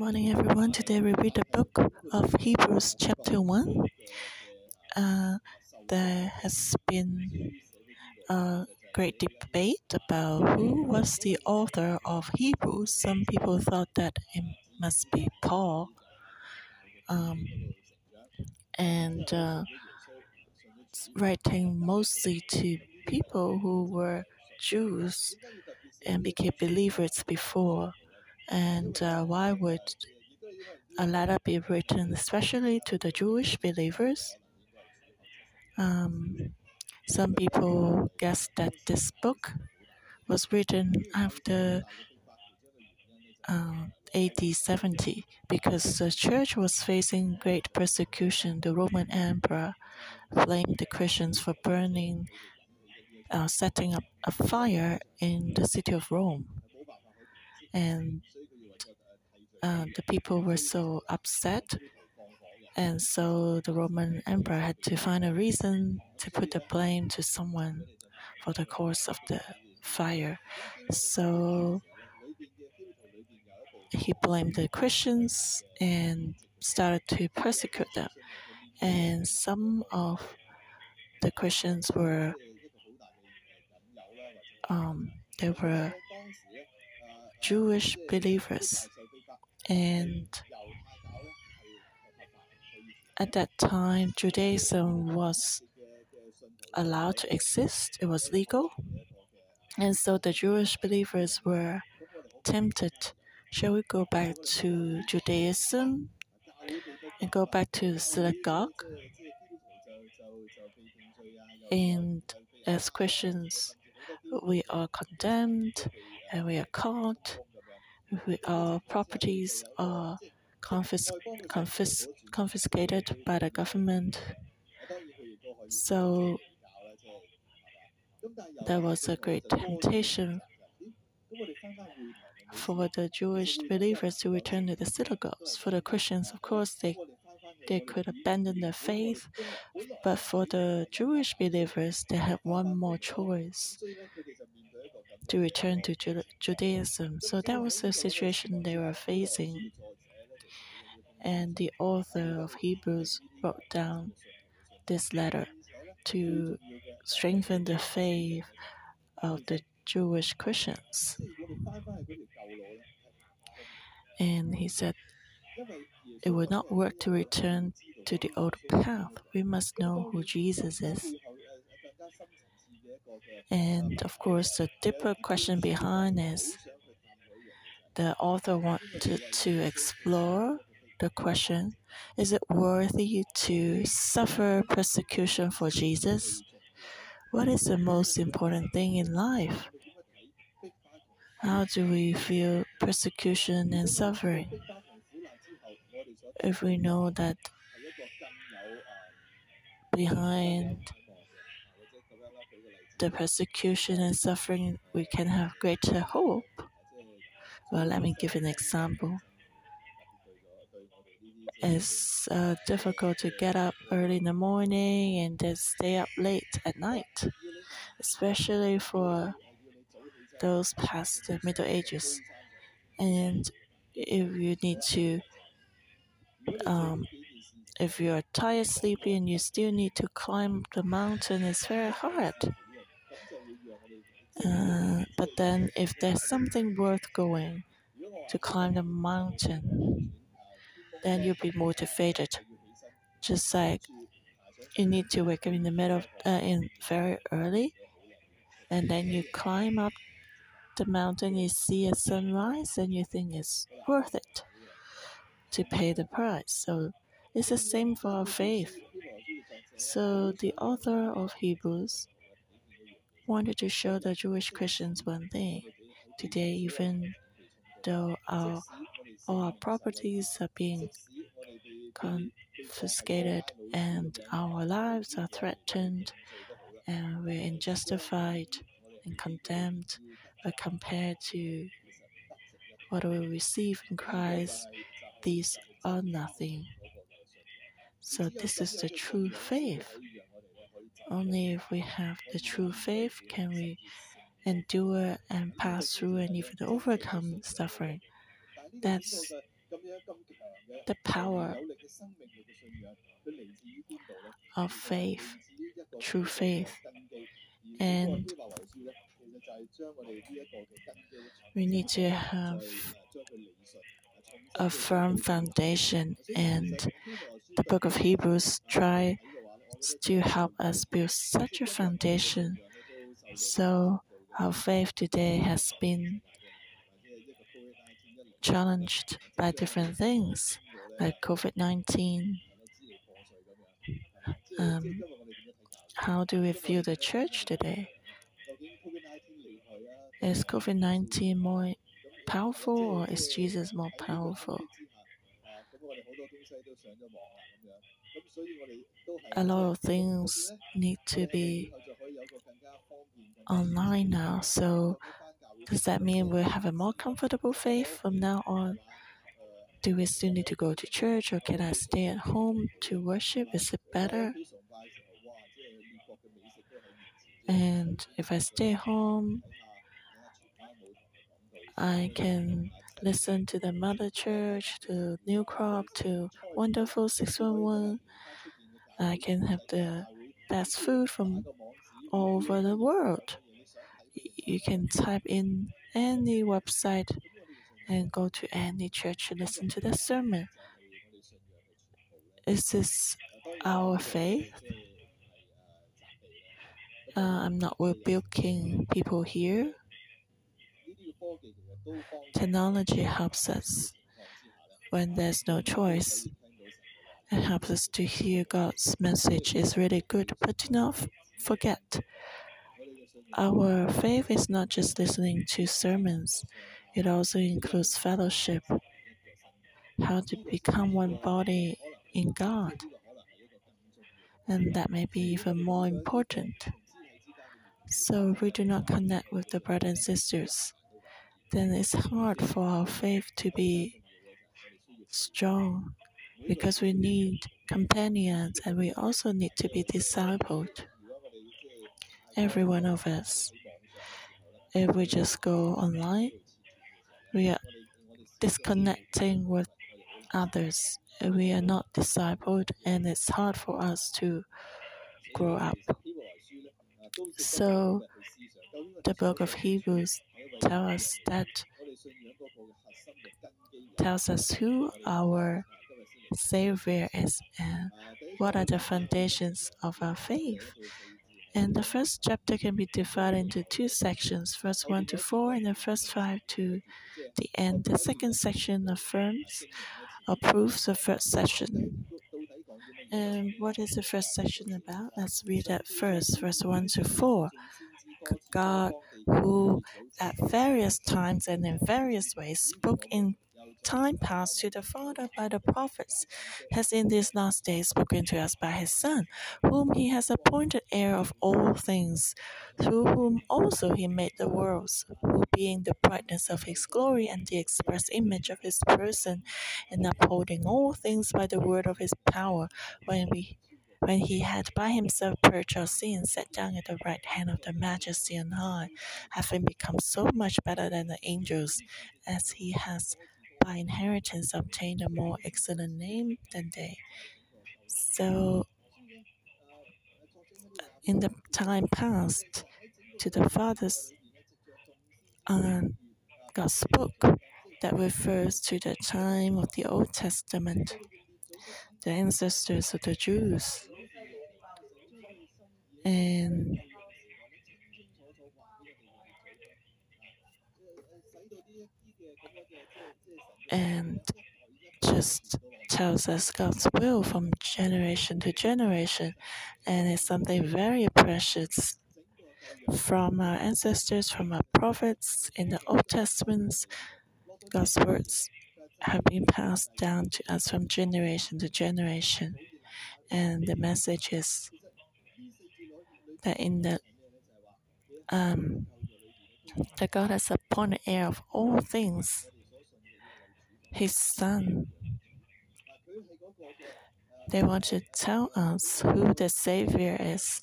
morning, everyone. Today we read the book of Hebrews, chapter 1. Uh, there has been a great debate about who was the author of Hebrews. Some people thought that it must be Paul. Um, and uh, writing mostly to people who were Jews and became believers before. And uh, why would a letter be written especially to the Jewish believers? Um, some people guess that this book was written after uh, AD 70 because the church was facing great persecution. The Roman emperor blamed the Christians for burning, uh, setting up a fire in the city of Rome. And uh, the people were so upset. And so the Roman emperor had to find a reason to put the blame to someone for the cause of the fire. So he blamed the Christians and started to persecute them. And some of the Christians were um, they were Jewish believers and at that time, Judaism was allowed to exist, it was legal. And so the Jewish believers were tempted shall we go back to Judaism and go back to the synagogue? And as Christians, we are condemned and we are caught our properties are confis confis confiscated by the government. So there was a great temptation for the Jewish believers to return to the synagogues. For the Christians, of course, they they could abandon their faith, but for the Jewish believers, they had one more choice to return to Judaism. So that was the situation they were facing. And the author of Hebrews wrote down this letter to strengthen the faith of the Jewish Christians. And he said, It would not work to return to the old path. We must know who Jesus is. And of course, the deeper question behind is the author wanted to explore the question is it worthy to suffer persecution for Jesus? What is the most important thing in life? How do we feel persecution and suffering? If we know that behind the persecution and suffering, we can have greater hope. Well, let me give an example. It's uh, difficult to get up early in the morning and then stay up late at night, especially for those past the Middle Ages. And if you need to, um, if you're tired, sleepy, and you still need to climb the mountain, it's very hard. Uh, but then, if there's something worth going to climb the mountain, then you'll be motivated. Just like you need to wake up in the middle of, uh, in very early, and then you climb up the mountain, you see a sunrise, and you think it's worth it to pay the price. So it's the same for our faith. So the author of Hebrews wanted to show the Jewish Christians one thing. Today, even though our, all our properties are being confiscated and our lives are threatened and we're unjustified and condemned, but compared to what we receive in Christ, these are nothing. So, this is the true faith. Only if we have the true faith can we endure and pass through and even overcome suffering. That's the power of faith, true faith, and we need to have a firm foundation, and the book of Hebrews tries to help us build such a foundation. So, our faith today has been challenged by different things like COVID 19. Um, how do we view the church today? Is COVID 19 more powerful or is Jesus more powerful? A lot of things need to be online now, so does that mean we have a more comfortable faith from now on? Do we still need to go to church or can I stay at home to worship? Is it better? And if I stay home, I can listen to the Mother Church, to New Crop, to Wonderful 611. I can have the best food from all over the world. You can type in any website and go to any church to listen to the sermon. Is this our faith? Uh, I'm not rebuking people here. Technology helps us when there's no choice. It helps us to hear God's message is really good, but do not forget our faith is not just listening to sermons, it also includes fellowship, how to become one body in God. And that may be even more important. So, if we do not connect with the brothers and sisters, then it's hard for our faith to be strong because we need companions and we also need to be discipled. Every one of us. If we just go online, we are disconnecting with others. We are not discipled, and it's hard for us to grow up. So, the book of Hebrews tells us that tells us who our Savior is and what are the foundations of our faith. And the first chapter can be divided into two sections, verse 1 to 4, and the first 5 to the end. The second section affirms or proves the first section. And what is the first section about? Let's read that first, verse 1 to 4. God, who at various times and in various ways spoke in time past to the Father by the prophets, has in these last days spoken to us by his Son, whom he has appointed heir of all things, through whom also he made the worlds, who being the brightness of his glory and the express image of his person, and upholding all things by the word of his power, when we when he had by himself purged our sins, sat down at the right hand of the Majesty on high, having become so much better than the angels, as he has by inheritance obtained a more excellent name than they. So, in the time past, to the fathers, um, God spoke that refers to the time of the Old Testament, the ancestors of the Jews. And and just tells us God's will from generation to generation, and it's something very precious from our ancestors, from our prophets in the Old Testament. God's words have been passed down to us from generation to generation, and the message is that in the um, that God has appointed heir of all things his son. They want to tell us who the Savior is.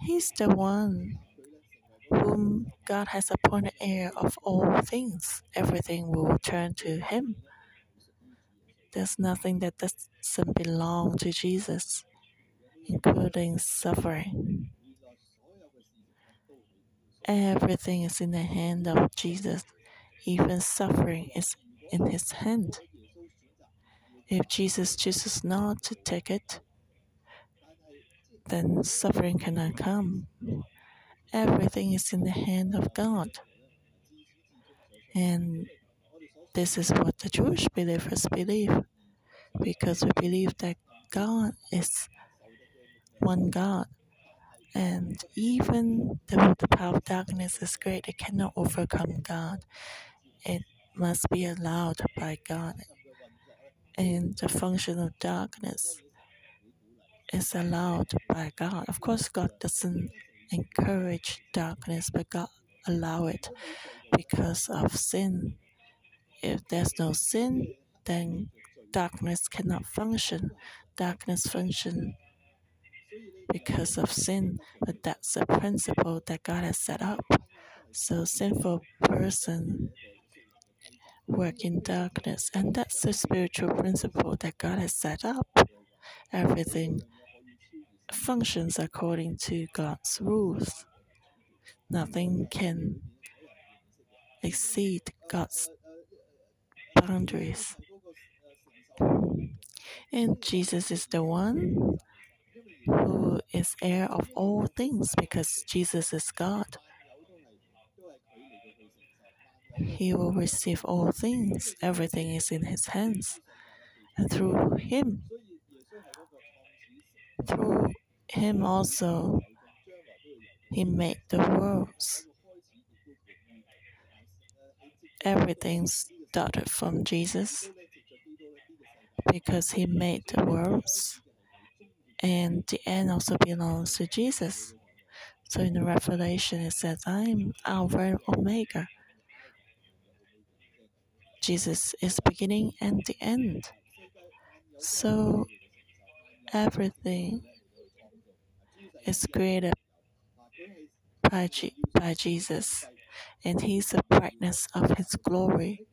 He's the one whom God has appointed heir of all things. Everything will turn to Him. There's nothing that doesn't belong to Jesus, including suffering. Everything is in the hand of Jesus. Even suffering is in his hand. If Jesus chooses not to take it, then suffering cannot come. Everything is in the hand of God. And this is what the Jewish believers believe, because we believe that God is one God. And even though the power of darkness is great, it cannot overcome God. It must be allowed by God. And the function of darkness is allowed by God. Of course, God doesn't encourage darkness, but God allow it because of sin. If there's no sin, then darkness cannot function. Darkness function because of sin, but that's a principle that God has set up. So sinful person work in darkness, and that's the spiritual principle that God has set up. Everything functions according to God's rules. Nothing can exceed God's boundaries. And Jesus is the one who is heir of all things because Jesus is God. He will receive all things, everything is in his hands. And through him, through him also, he made the worlds. Everything started from Jesus because he made the worlds. And the end also belongs to Jesus. So in the Revelation, it says, I'm Alpha and Omega. Jesus is beginning and the end. So everything is created by, G- by Jesus, and He's the brightness of His glory.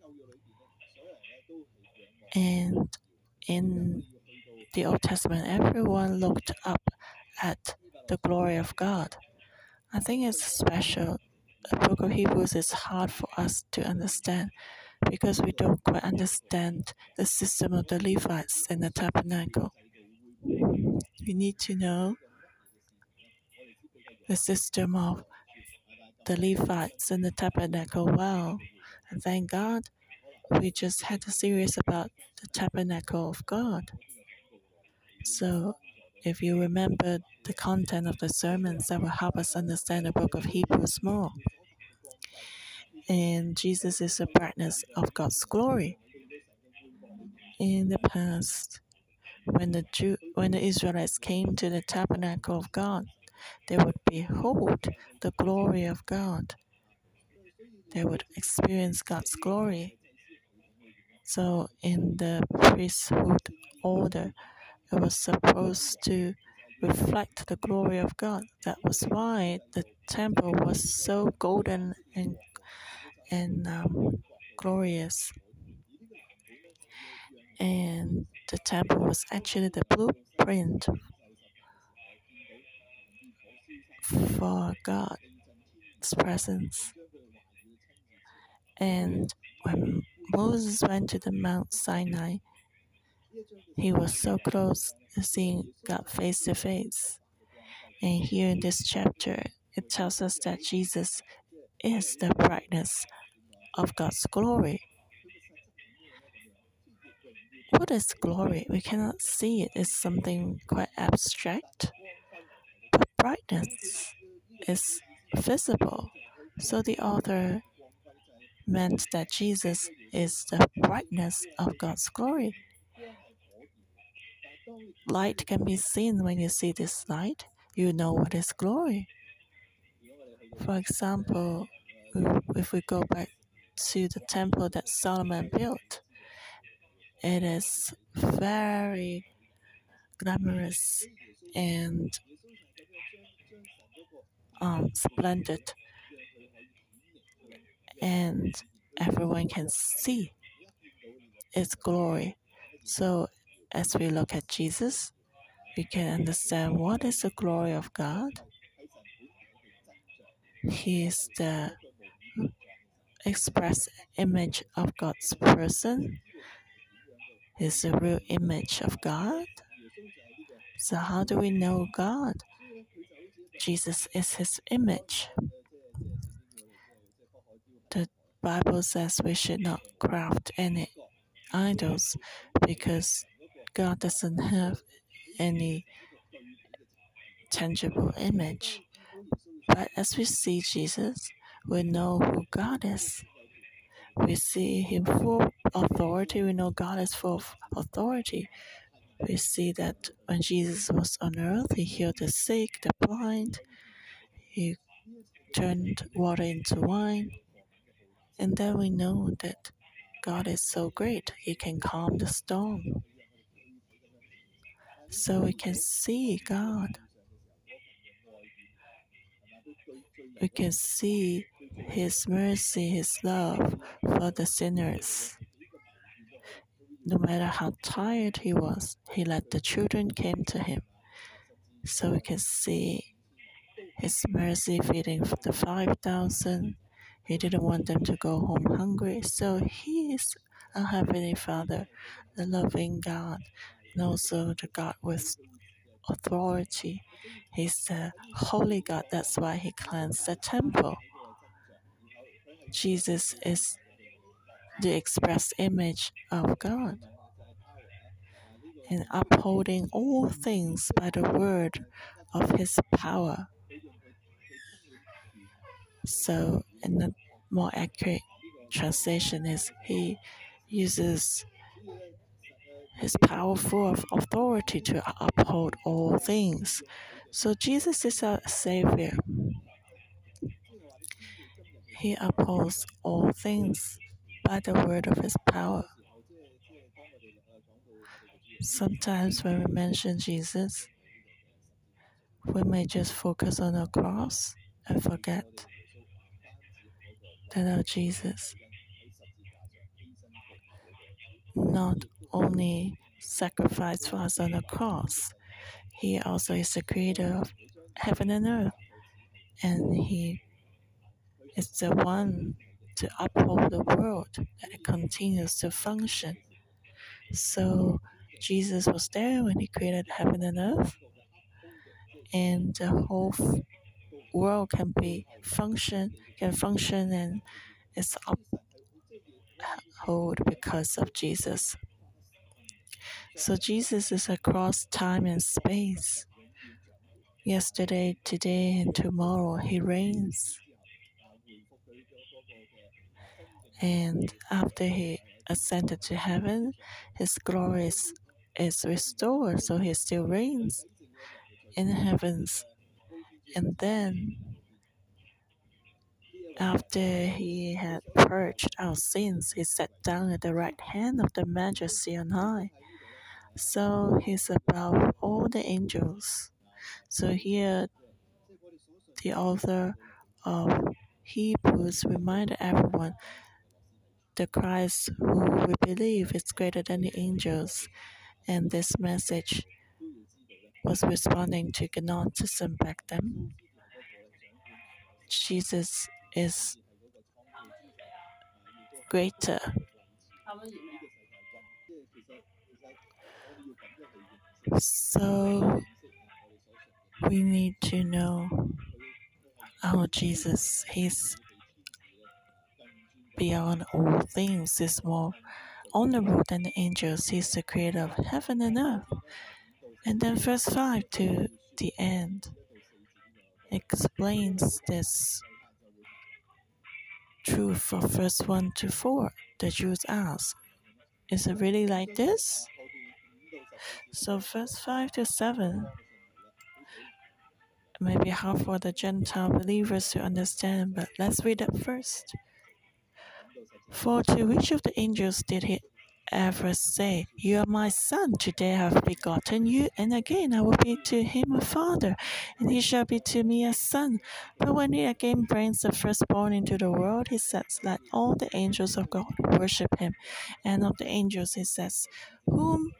And in the Old Testament, everyone looked up at the glory of God. I think it's special. The book of Hebrews is hard for us to understand because we don't quite understand the system of the Levites in the tabernacle. We need to know the system of the Levites in the tabernacle well. And thank God we just had a series about the tabernacle of God. So if you remember the content of the sermons, that will help us understand the book of Hebrews more. And Jesus is the brightness of God's glory. In the past, when the Jew, when the Israelites came to the tabernacle of God, they would behold the glory of God. They would experience God's glory. So in the priesthood order, it was supposed to reflect the glory of God. That was why the temple was so golden and and um, glorious. And the temple was actually the blueprint for God's presence. And when Moses went to the Mount Sinai, he was so close to seeing God face to face. And here in this chapter, it tells us that Jesus is the brightness of God's glory. What is glory? We cannot see it. It's something quite abstract. But brightness is visible. So the author meant that Jesus is the brightness of God's glory. Light can be seen when you see this light, you know what is glory. For example, if we go back to the temple that Solomon built, it is very glamorous and um, splendid, and everyone can see its glory. So, as we look at Jesus, we can understand what is the glory of God. He is the express image of God's person. He's the real image of God. So, how do we know God? Jesus is his image. The Bible says we should not craft any idols because God doesn't have any tangible image. But as we see Jesus, we know who God is. We see Him full authority. We know God is full of authority. We see that when Jesus was on earth, He healed the sick, the blind, He turned water into wine. And then we know that God is so great, He can calm the storm. So we can see God. We can see His mercy, His love for the sinners. No matter how tired he was, he let the children came to him. So we can see his mercy feeding the 5,000. He didn't want them to go home hungry. So he is a heavenly Father, the loving God, and also the God with authority. He's the holy God. That's why he cleansed the temple. Jesus is the express image of God and upholding all things by the word of his power. So, in the more accurate translation, is he uses his powerful authority to uphold all things. So, Jesus is our Savior. He upholds all things by the word of his power. Sometimes when we mention Jesus, we may just focus on the cross and forget that our Jesus not only sacrificed for us on the cross, He also is the creator of heaven and earth, and He is the one to uphold the world that continues to function. So Jesus was there when He created heaven and earth, and the whole world can be function can function and is upheld because of Jesus. So Jesus is across time and space. Yesterday, today, and tomorrow, He reigns. And after He ascended to heaven, His glory is, is restored, so He still reigns in the heavens. And then, after He had purged our sins, He sat down at the right hand of the Majesty on high. So He's above all the angels. So here, uh, the author of Hebrews reminded everyone the Christ who we believe is greater than the angels. And this message was responding to Gnosticism back then. Jesus is greater. So we need to know our Jesus. He's beyond all things, is more honorable than the angels. He's the creator of heaven and earth. And then verse 5 to the end explains this truth from verse 1 to 4. The Jews ask, Is it really like this? So, verse 5 to 7 may be hard for the Gentile believers to understand, but let's read it first. For to which of the angels did he ever say, You are my son, today I have begotten you, and again I will be to him a father, and he shall be to me a son. But when he again brings the firstborn into the world, he says, Let all the angels of God worship him. And of the angels, he says, Whom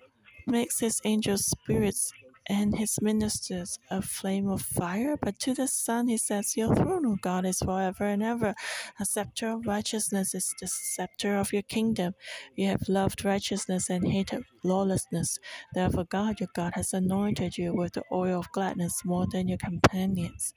makes his angels spirits and his ministers a flame of fire. But to the Son he says, Your throne, O God, is forever and ever. A scepter of righteousness is the scepter of your kingdom. You have loved righteousness and hated lawlessness. Therefore, God, your God, has anointed you with the oil of gladness more than your companions.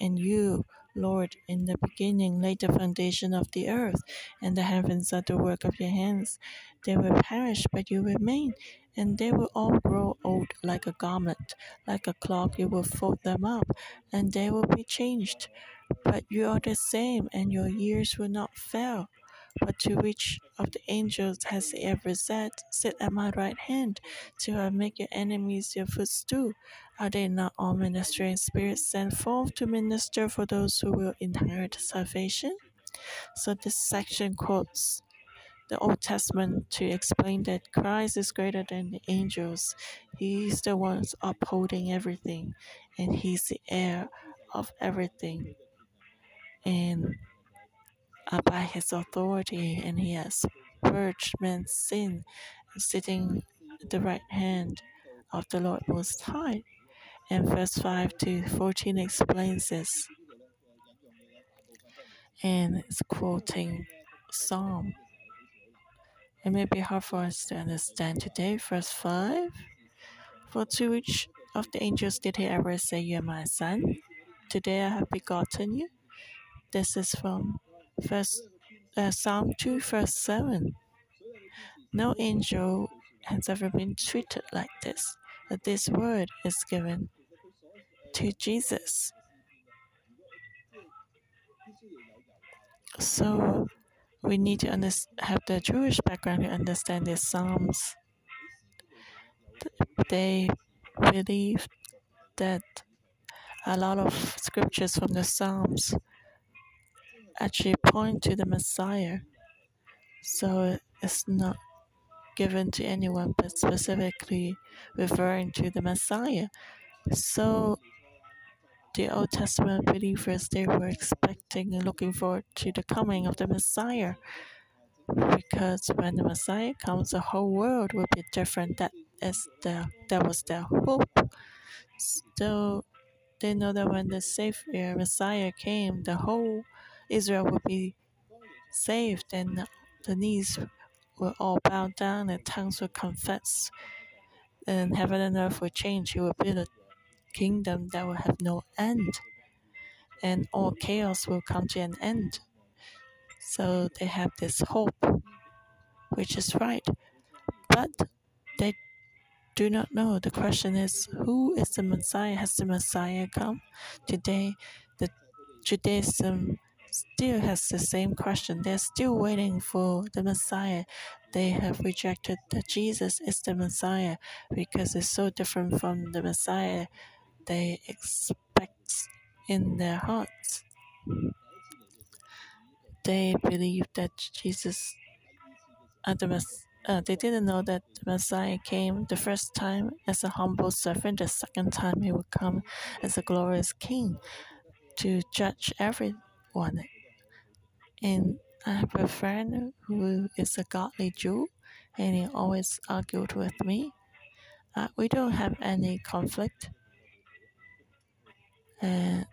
And you, Lord, in the beginning laid the foundation of the earth, and the heavens are the work of your hands. They will perish, but you remain and they will all grow old like a garment, like a cloak. You will fold them up, and they will be changed. But you are the same, and your years will not fail. But to which of the angels has he ever said, Sit at my right hand, till I make your enemies your footstool? Are they not all ministering spirits sent forth to minister for those who will inherit salvation? So this section quotes the Old Testament to explain that Christ is greater than the angels. He's the one upholding everything, and He's the heir of everything. And by His authority, and He has purged man's sin, sitting at the right hand of the Lord Most High. And verse 5 to 14 explains this. And it's quoting Psalm it may be hard for us to understand today. Verse 5 For to which of the angels did he ever say, You are my son? Today I have begotten you? This is from uh, Psalm 2, verse 7. No angel has ever been treated like this, but this word is given to Jesus. So we need to have the Jewish background to understand the Psalms. They believe that a lot of scriptures from the Psalms actually point to the Messiah. So it's not given to anyone, but specifically referring to the Messiah. So the Old Testament believers they were expecting and looking forward to the coming of the Messiah. Because when the Messiah comes, the whole world will be different. That is the that was their hope. So they know that when the Savior Messiah came, the whole Israel would be saved, and the knees will all bow down, and tongues will confess, and heaven and earth will change. He will build a kingdom that will have no end, and all chaos will come to an end. So they have this hope, which is right. But they do not know. The question is who is the Messiah? Has the Messiah come? Today, the Judaism still has the same question. They're still waiting for the Messiah. They have rejected that Jesus is the Messiah because it's so different from the Messiah they expect in their hearts. They believe that Jesus, uh, the uh, they didn't know that the Messiah came the first time as a humble servant, the second time he would come as a glorious king to judge everyone. And I have a friend who is a godly Jew, and he always argued with me. Uh, we don't have any conflict and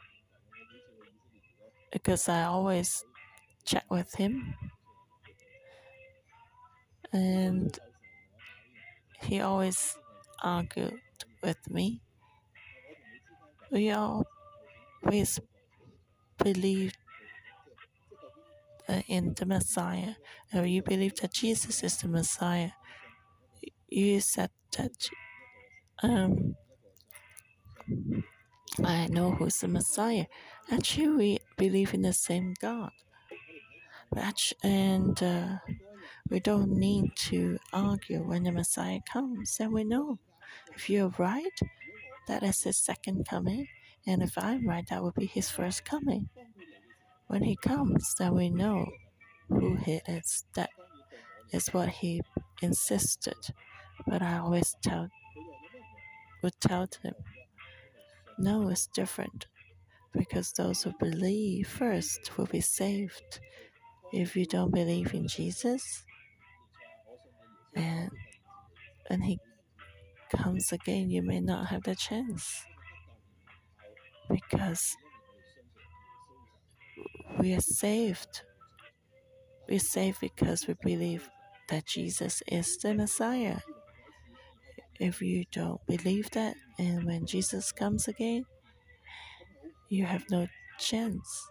because I always chat with him and he always argued with me. We always believed in the Messiah. Or you believe that Jesus is the Messiah. You said that um, I know who's the Messiah. Actually, we believe in the same God. And uh, we don't need to argue when the Messiah comes. And we know if you're right, that is his second coming. And if I'm right, that will be his first coming. When he comes, then we know who he is. That is what he insisted. But I always tell would tell him, no, it's different. Because those who believe first will be saved. If you don't believe in Jesus, and when he comes again, you may not have the chance. Because we are saved. We're saved because we believe that Jesus is the Messiah. If you don't believe that, and when Jesus comes again, you have no chance.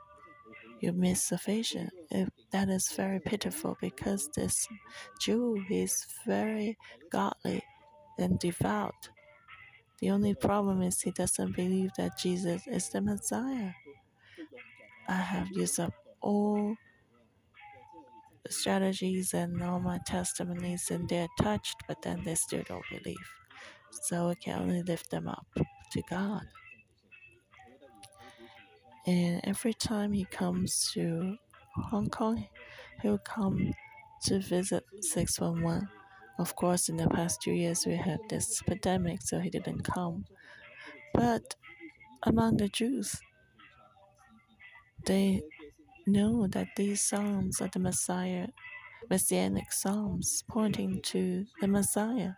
You miss salvation. If that is very pitiful because this Jew is very godly and devout. The only problem is he doesn't believe that Jesus is the Messiah. I have used up all strategies and all my testimonies, and they're touched, but then they still don't believe. So I can only lift them up to God. And every time he comes to Hong Kong, he'll come to visit 611. Of course, in the past two years, we had this pandemic, so he didn't come. But among the Jews, they know that these psalms are the Messiah, messianic psalms pointing to the Messiah.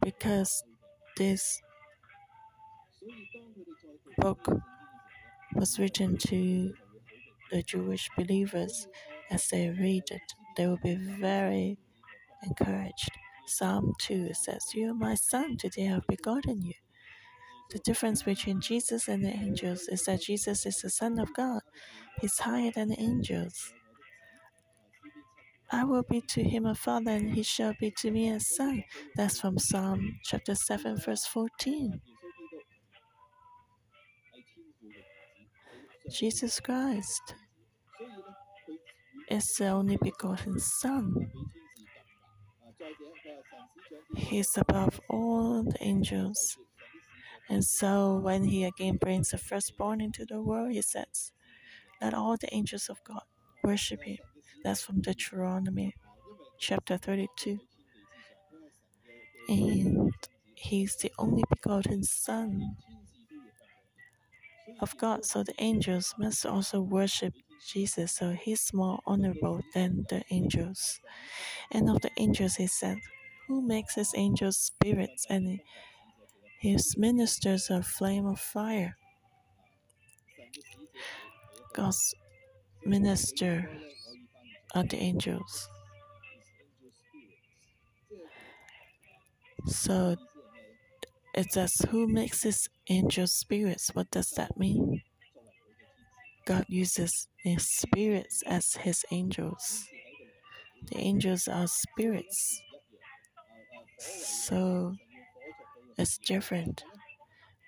Because this book was written to the Jewish believers as they read it, they will be very encouraged. Psalm 2 says, You are my son, today I have begotten you. The difference between Jesus and the angels is that Jesus is the Son of God. He's higher than the angels. I will be to him a father, and he shall be to me a son. That's from Psalm chapter 7, verse 14. Jesus Christ is the only begotten Son. He's above all the angels. And so when he again brings the firstborn into the world, he says, Let all the angels of God worship him. That's from the Deuteronomy chapter 32. And he's the only begotten Son of God. So the angels must also worship Jesus. So he's more honorable than the angels. And of the angels, he said, Who makes his angels spirits and his ministers a flame of fire? God's minister are the angels. So it says, Who makes his angels spirits? What does that mean? God uses his spirits as his angels. The angels are spirits. So it's different.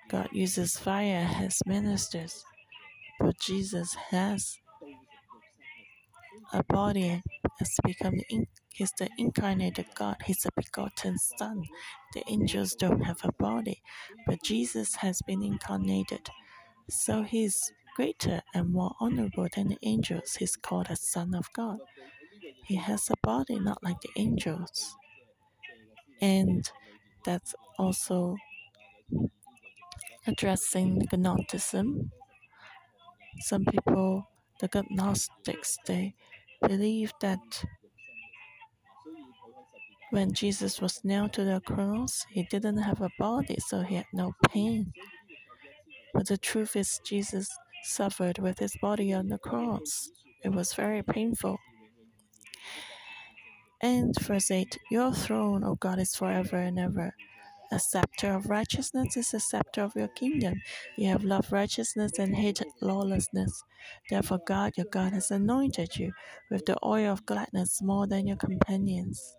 God uses fire as ministers, but Jesus has a body has become he's the incarnated God. He's a begotten Son. The angels don't have a body, but Jesus has been incarnated. So he's greater and more honorable than the angels. He's called a Son of God. He has a body not like the angels. And that's also addressing the Gnosticism. Some people, the Gnostics, they believe that when Jesus was nailed to the cross, he didn't have a body, so he had no pain. But the truth is, Jesus suffered with his body on the cross. It was very painful. And verse 8 Your throne, O God, is forever and ever. A scepter of righteousness is a scepter of your kingdom. You have loved righteousness and hated lawlessness. Therefore, God, your God, has anointed you with the oil of gladness more than your companions.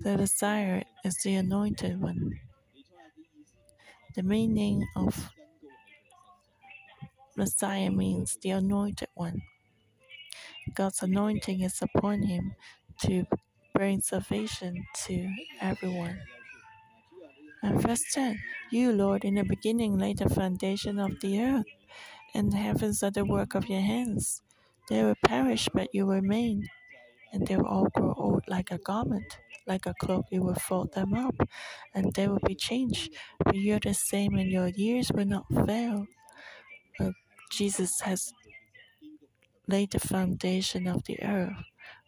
The Messiah is the anointed one. The meaning of Messiah means the anointed one. God's anointing is upon him to bring salvation to everyone. And verse 10 You, Lord, in the beginning laid the foundation of the earth, and the heavens are the work of your hands. They will perish, but you remain, and they will all grow old like a garment, like a cloak. You will fold them up, and they will be changed. But you're the same, and your years will not fail. Jesus has laid the foundation of the earth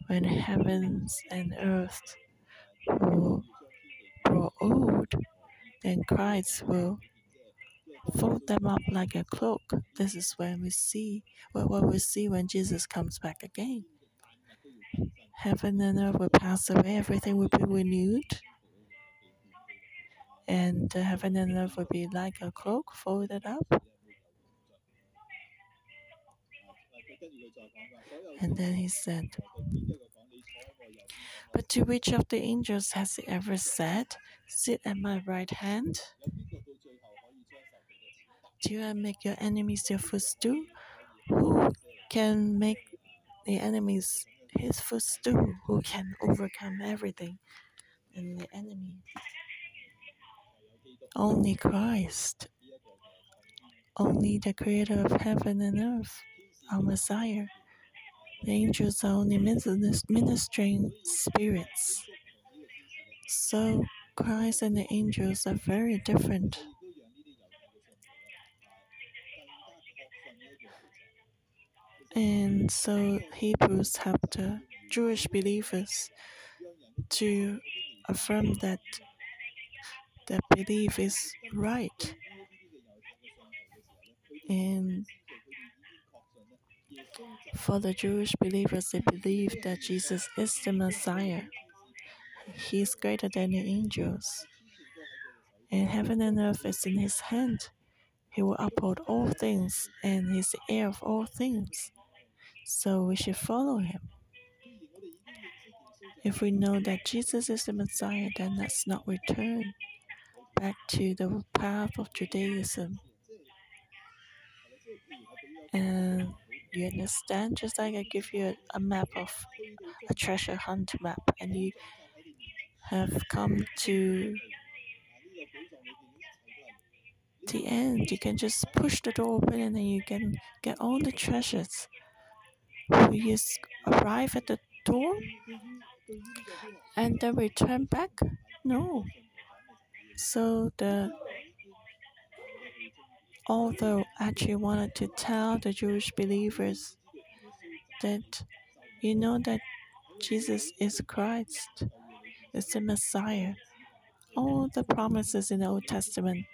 when heavens and earth will grow old, then Christ will fold them up like a cloak. This is when we see well, what we see when Jesus comes back again. Heaven and earth will pass away, everything will be renewed. And heaven and earth will be like a cloak folded up. And then he said, But to which of the angels has he ever said, Sit at my right hand? Do I make your enemies your footstool? Who can make the enemies his footstool? Who can overcome everything and the enemy? Only Christ. Only the creator of heaven and earth, our Messiah. The angels are only ministering spirits. So Christ and the angels are very different. And so Hebrews help the Jewish believers to affirm that their belief is right. And for the Jewish believers, they believe that Jesus is the Messiah. He is greater than the angels. And heaven and earth is in his hand. He will uphold all things, and he is the heir of all things so we should follow him. If we know that Jesus is the Messiah, then let's not return back to the path of Judaism. And you understand? Just like I give you a, a map of a treasure hunt map, and you have come to the end, you can just push the door open and then you can get all the treasures. We just arrive at the door and then we turn back? No. So the author actually wanted to tell the Jewish believers that you know that Jesus is Christ, is the Messiah. All the promises in the Old Testament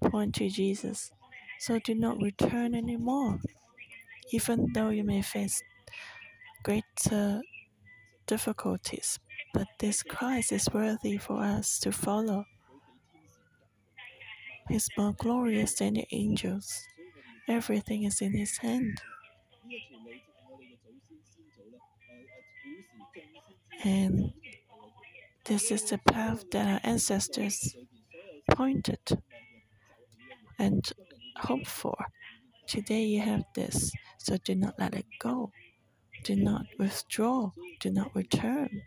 point to Jesus. So do not return anymore. Even though you may face great uh, difficulties, but this Christ is worthy for us to follow. He's more glorious than the angels. Everything is in His hand. And this is the path that our ancestors pointed and hoped for. Today you have this, so do not let it go do not withdraw, do not return.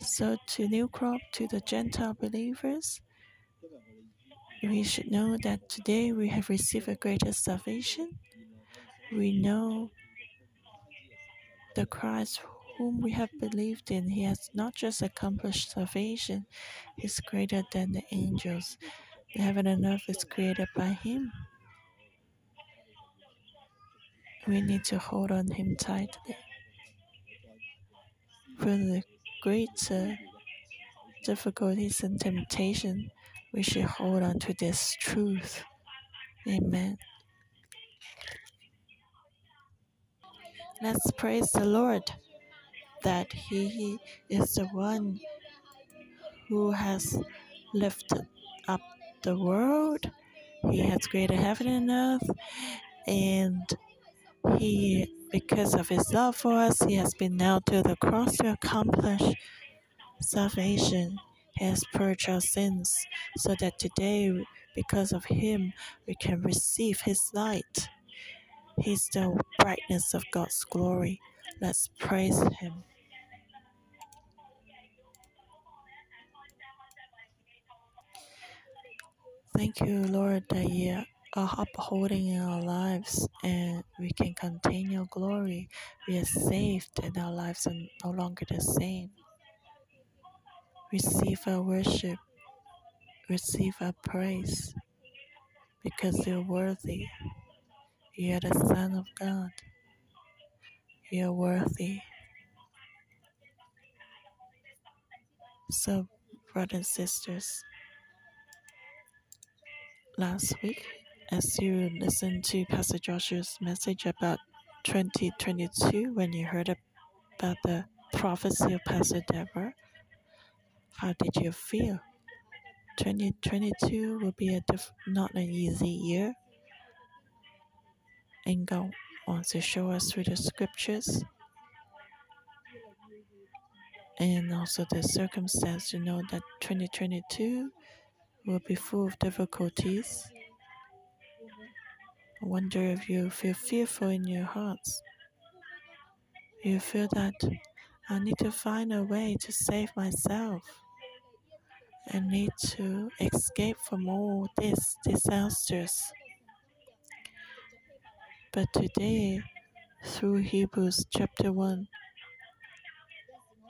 So, to New Crop, to the Gentile believers, we should know that today we have received a greater salvation. We know the Christ whom we have believed in, he has not just accomplished salvation, he's greater than the angels. The heaven and earth is created by him. We need to hold on him tightly for the great uh, difficulties and temptation, we should hold on to this truth. Amen. Let's praise the Lord that He is the one who has lifted up the world. He has created heaven and earth, and He because of his love for us, he has been nailed to the cross to accomplish salvation. Has purged our sins so that today, because of him, we can receive his light. He's the brightness of God's glory. Let's praise him. Thank you, Lord, that you are upholding in our lives and we can contain your glory. We are saved and our lives are no longer the same. Receive our worship, receive our praise because you're worthy. You are the Son of God. You are worthy. So, brothers and sisters, last week, as you listened to Pastor Joshua's message about 2022, when you heard about the prophecy of Pastor Deborah, how did you feel? 2022 will be a diff- not an easy year. And God wants to show us through the scriptures and also the circumstance to know that 2022 will be full of difficulties. I wonder if you feel fearful in your hearts. You feel that I need to find a way to save myself. I need to escape from all these disasters. But today, through Hebrews chapter 1,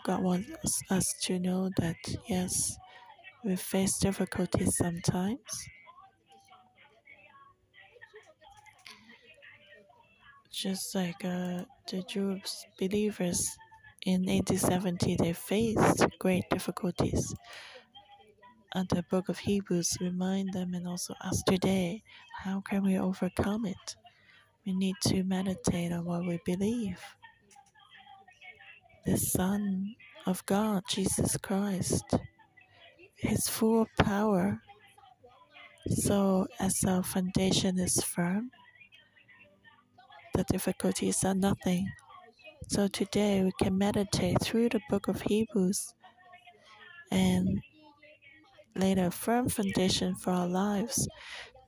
God wants us to know that yes, we face difficulties sometimes. Just like uh, the Jewish believers in 1870, they faced great difficulties. And the book of Hebrews remind them and also us today, how can we overcome it? We need to meditate on what we believe. The Son of God, Jesus Christ, is full power. So, as our foundation is firm, the difficulties are nothing. So, today we can meditate through the book of Hebrews and lay a firm foundation for our lives.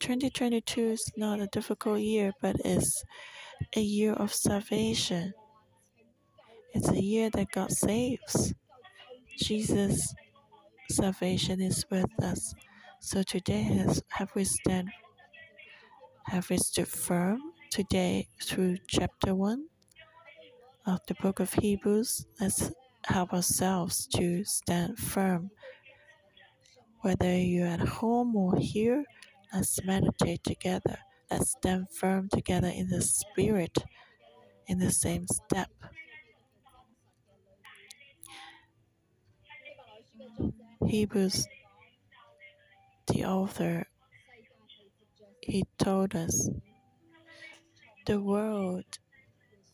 2022 is not a difficult year, but it's a year of salvation. It's a year that God saves. Jesus' salvation is with us. So today, has, have we stand, have we stood firm today through chapter one of the book of Hebrews? Let's help ourselves to stand firm. Whether you're at home or here, let's meditate together. Let's stand firm together in the spirit, in the same step. Hebrews, the author, he told us the world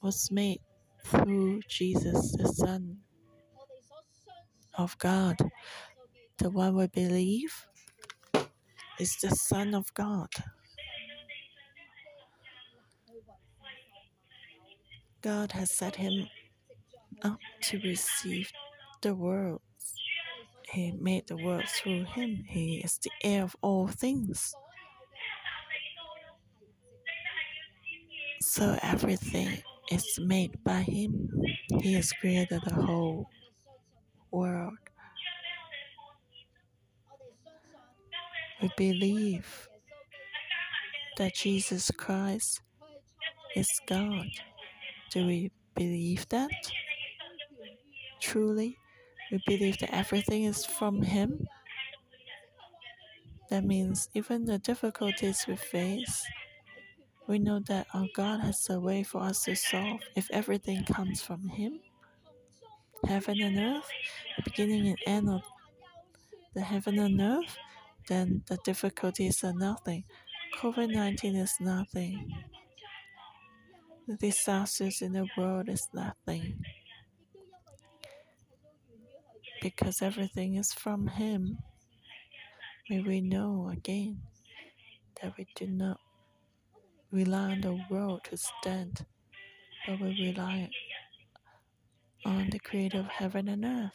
was made through Jesus, the Son of God. The one we believe is the Son of God. God has set him up to receive the world. He made the world through him. He is the heir of all things. So everything is made by him. He has created the whole world. We believe that Jesus Christ is God. Do we believe that? Truly, we believe that everything is from Him. That means even the difficulties we face, we know that our God has a way for us to solve if everything comes from Him. Heaven and earth, the beginning and end of the heaven and earth, then the difficulties are nothing. COVID 19 is nothing. The disasters in the world is nothing. Because everything is from Him. May we know again that we do not rely on the world to stand, but we rely on the Creator of heaven and earth.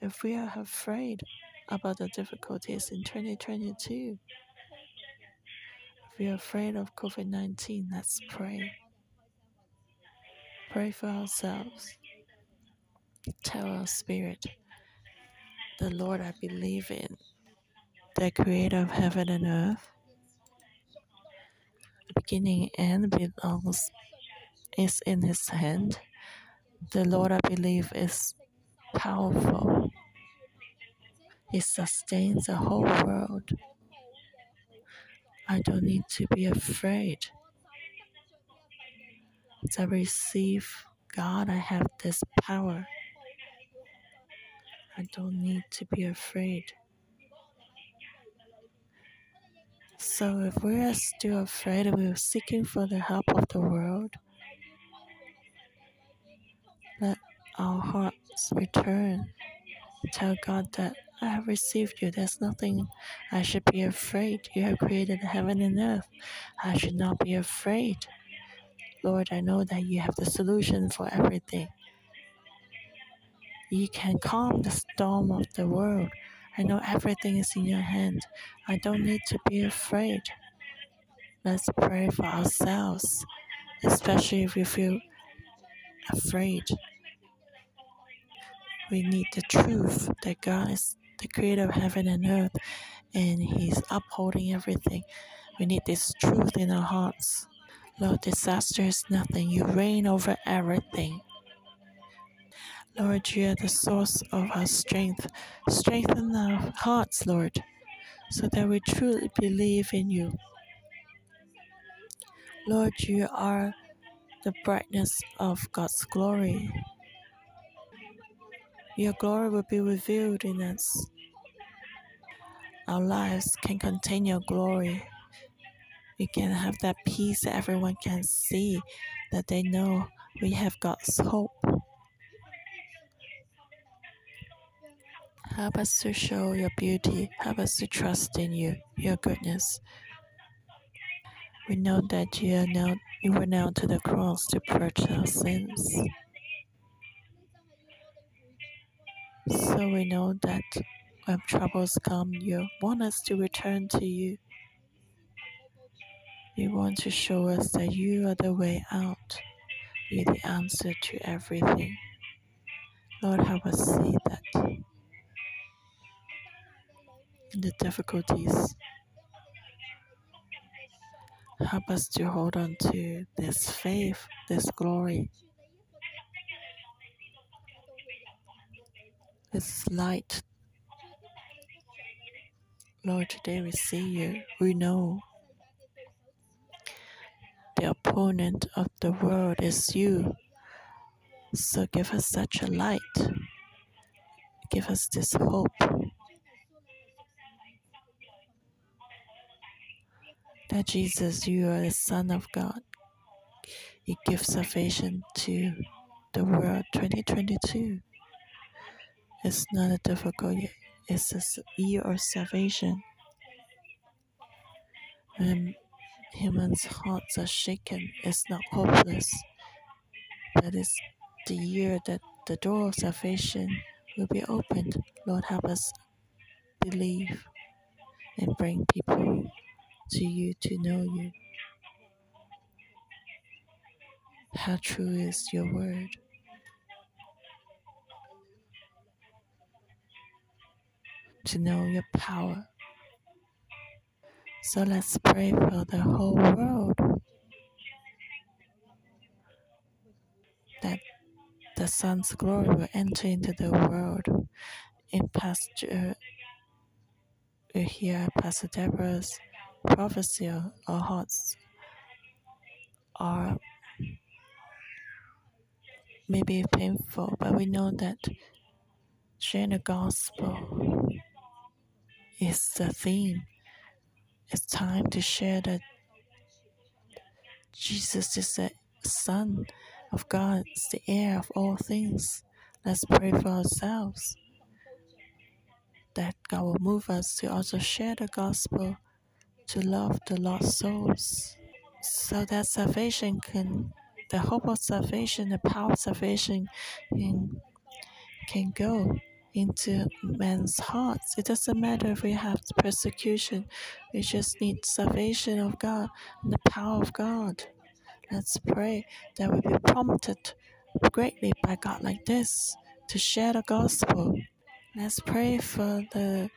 If we are afraid about the difficulties in 2022, if are afraid of COVID 19, let's pray. Pray for ourselves. Tell our spirit, the Lord I believe in, the creator of heaven and earth, The beginning and belongs is in his hand. The Lord I believe is powerful. He sustains the whole world. I don't need to be afraid. As I receive God, I have this power. I don't need to be afraid. So if we are still afraid and we're seeking for the help of the world, let our hearts return. Tell God that I have received you. There's nothing I should be afraid. You have created heaven and earth. I should not be afraid. Lord, I know that you have the solution for everything. You can calm the storm of the world. I know everything is in your hand. I don't need to be afraid. Let's pray for ourselves, especially if we feel afraid. We need the truth that God is the creator of heaven and earth and He's upholding everything. We need this truth in our hearts. Lord, disaster is nothing. You reign over everything. Lord, you are the source of our strength. Strengthen our hearts, Lord, so that we truly believe in you. Lord, you are the brightness of God's glory. Your glory will be revealed in us. Our lives can contain your glory. We can have that peace that everyone can see, that they know we have God's hope. Help us to show your beauty. Help us to trust in you, your goodness. We know that you are now you were nailed to the cross to purge our sins. So we know that when troubles come, you want us to return to you. You want to show us that you are the way out. You're the answer to everything. Lord, help us see that the difficulties. Help us to hold on to this faith, this glory, this light. Lord, today we see you. We know the opponent of the world is you. So give us such a light. Give us this hope. that Jesus, you are the Son of God. You give salvation to the world 2022. It's not a difficult year, it's a year of salvation. When humans' hearts are shaken, it's not hopeless, but it's the year that the door of salvation will be opened. Lord, help us believe and bring people to you to know you. How true is your word? To know your power. So let's pray for the whole world that the Son's glory will enter into the world. In Pastor, we hear Pastor Deborah's prophecy, our hearts are maybe painful, but we know that sharing the gospel is the theme. It's time to share that Jesus is the Son of God, the heir of all things. Let's pray for ourselves that God will move us to also share the gospel to love the lost souls so that salvation can the hope of salvation the power of salvation can, can go into men's hearts it doesn't matter if we have persecution we just need salvation of god and the power of god let's pray that we be prompted greatly by god like this to share the gospel let's pray for the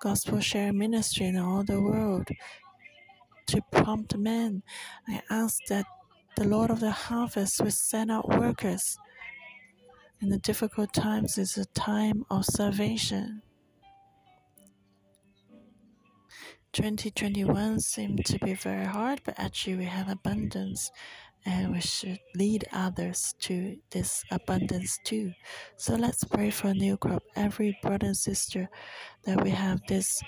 gospel share ministry in all the world to prompt men. I ask that the Lord of the harvest will send out workers. In the difficult times is a time of salvation. 2021 seemed to be very hard, but actually we have abundance and we should lead others to this abundance too. So let's pray for a new crop. Every brother and sister that we have this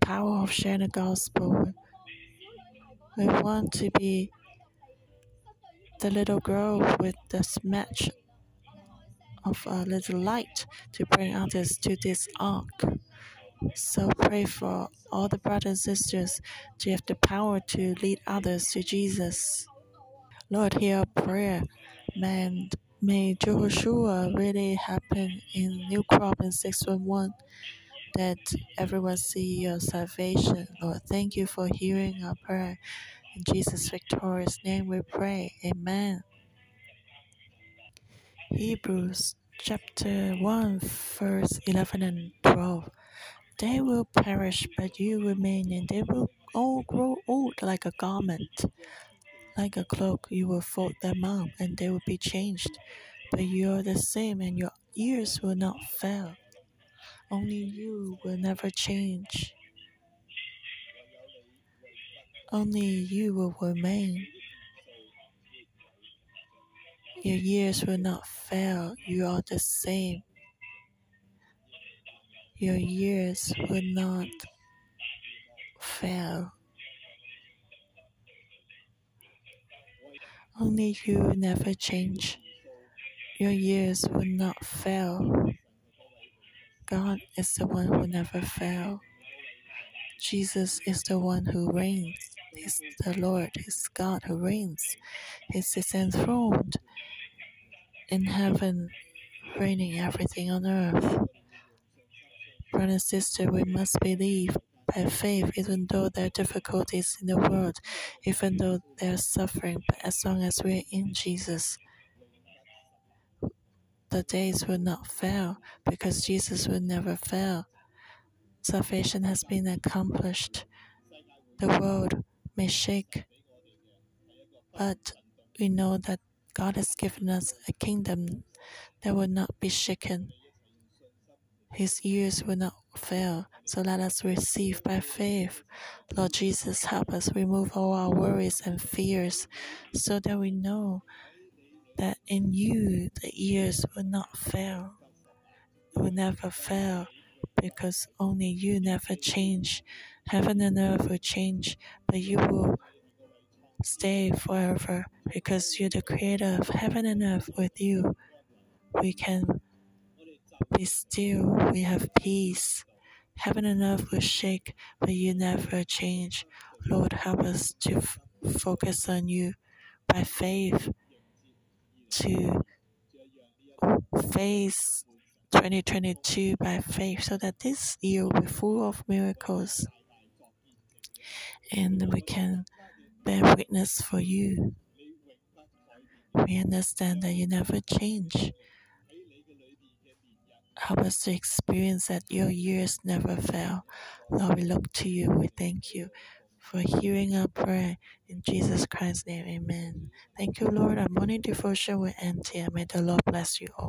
power of sharing the gospel. We want to be the little girl with this match of a little light to bring others to this ark. So pray for all the brothers and sisters to have the power to lead others to Jesus. Lord, hear our prayer. Man, may Joshua really happen in New Crop in 611 that everyone see your salvation. Lord, thank you for hearing our prayer. In Jesus' victorious name we pray. Amen. Hebrews chapter 1, verse 11 and 12. They will perish, but you remain, and they will all grow old like a garment. Like a cloak, you will fold them up, and they will be changed. But you are the same, and your years will not fail. Only you will never change. Only you will remain. Your years will not fail. You are the same. Your years will not fail. Only you never change. Your years will not fail. God is the one who never fails. Jesus is the one who reigns. He's the Lord, He's God who reigns. He sits enthroned in heaven, reigning everything on earth. Brother and sister, we must believe by faith, even though there are difficulties in the world, even though there are suffering, but as long as we're in Jesus, the days will not fail because Jesus will never fail. Salvation has been accomplished. The world may shake, but we know that God has given us a kingdom that will not be shaken. His ears will not fail. So let us receive by faith. Lord Jesus, help us remove all our worries and fears so that we know that in you the ears will not fail. It will never fail because only you never change. Heaven and earth will change, but you will stay forever because you're the creator of heaven and earth. With you, we can be still, we have peace. Heaven and earth will shake, but you never change. Lord, help us to f- focus on you by faith to face 2022 by faith so that this year will be full of miracles and we can bear witness for you. We understand that you never change. Help us to experience that your years never fail. Lord, we look to you. We thank you for hearing our prayer. In Jesus Christ's name, amen. Thank you, Lord. Our morning devotion will end here. May the Lord bless you all.